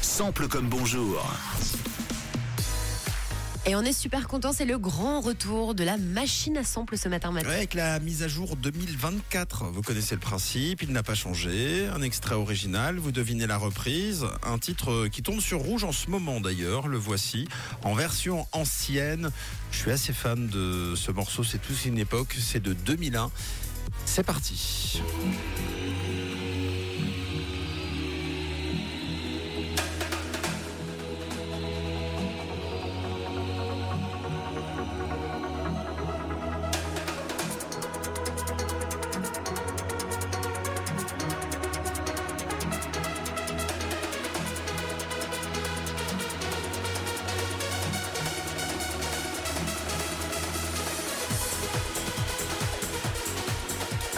Sample comme bonjour. Et on est super content, c'est le grand retour de la machine à sample ce matin matin. Ouais, avec la mise à jour 2024, vous connaissez le principe, il n'a pas changé. Un extrait original, vous devinez la reprise. Un titre qui tombe sur rouge en ce moment d'ailleurs, le voici, en version ancienne. Je suis assez fan de ce morceau, c'est toute une époque, c'est de 2001. C'est parti.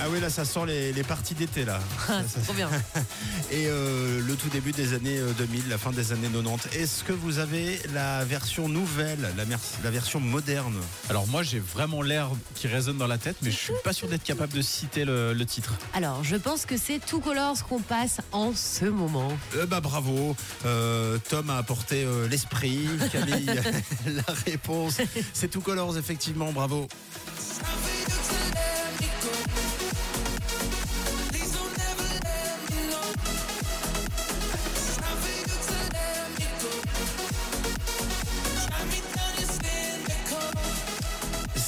Ah oui, là, ça sent les, les parties d'été, là. Ah, trop bien. Et euh, le tout début des années euh, 2000, la fin des années 90. Est-ce que vous avez la version nouvelle, la, mer- la version moderne? Alors moi j'ai vraiment l'air qui résonne dans la tête, mais je suis pas sûr d'être capable de citer le, le titre. Alors, je pense que c'est Two Colors qu'on passe en ce moment. Euh, Bah bravo, Euh, Tom a apporté euh, l'esprit, Camille la réponse. C'est tout colors, effectivement, bravo.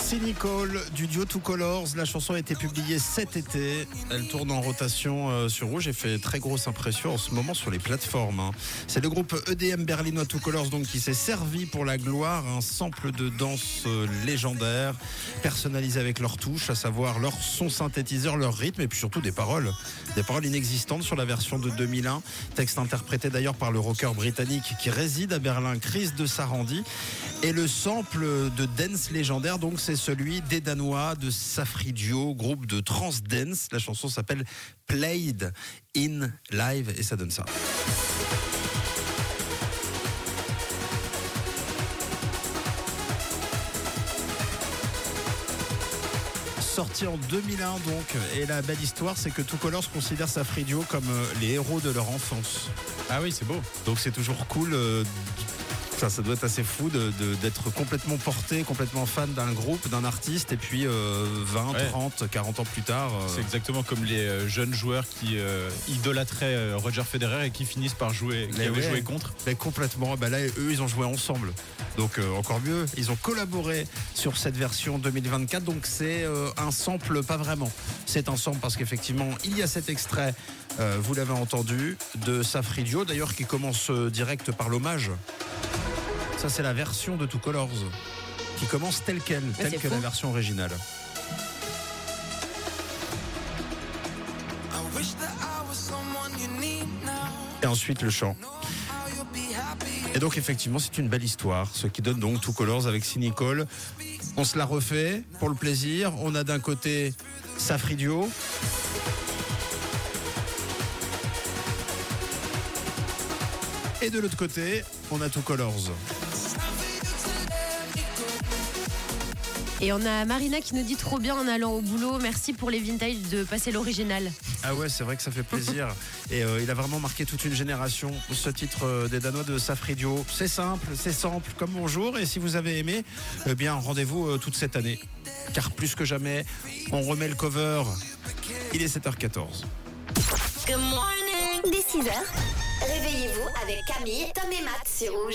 Cynical du duo Two Colors. La chanson a été publiée cet été. Elle tourne en rotation euh, sur Rouge et fait très grosse impression en ce moment sur les plateformes. hein. C'est le groupe EDM berlinois Two Colors donc qui s'est servi pour la gloire un sample de danse euh, légendaire, personnalisé avec leurs touches, à savoir leur son synthétiseur, leur rythme et puis surtout des paroles. Des paroles inexistantes sur la version de 2001. Texte interprété d'ailleurs par le rocker britannique qui réside à Berlin, Chris de Sarandi. Et le sample de dance légendaire, donc, c'est celui des Danois de Safridio, groupe de trans dance. La chanson s'appelle Played in Live et ça donne ça. Sorti en 2001 donc, et la belle histoire c'est que Two Colors considère Safridio comme euh, les héros de leur enfance. Ah oui c'est beau. Donc c'est toujours cool. euh, ça, ça doit être assez fou d'être complètement porté, complètement fan d'un groupe, d'un artiste, et puis euh, 20, Ouais. 30, 40 ans plus tard. euh, C'est exactement comme les euh, jeunes joueurs qui euh, idolâtraient Roger Federer et qui finissent par jouer, qui avaient ouais. joué contre. mais complètement. Bah là, eux, ils ont joué ensemble. Donc encore mieux, ils ont collaboré sur cette version 2024. Donc c'est un sample, pas vraiment. C'est un sample parce qu'effectivement, il y a cet extrait, vous l'avez entendu, de Safridio, d'ailleurs qui commence direct par l'hommage. Ça, c'est la version de Two Colors, qui commence telle qu'elle, telle que fou. la version originale. Et ensuite le chant. Et donc effectivement, c'est une belle histoire, ce qui donne donc Two Colors avec Cynical. On se la refait pour le plaisir. On a d'un côté Safridio. Et de l'autre côté, on a Two Colors. Et on a Marina qui nous dit trop bien en allant au boulot. Merci pour les vintage de passer l'original. Ah ouais, c'est vrai que ça fait plaisir. Et euh, il a vraiment marqué toute une génération, ce titre euh, des Danois de Safridio. C'est simple, c'est simple, comme bonjour. Et si vous avez aimé, eh bien rendez-vous euh, toute cette année. Car plus que jamais, on remet le cover. Il est 7h14. Dès 6h, réveillez-vous avec Camille, Tom et Matt sur Rouge.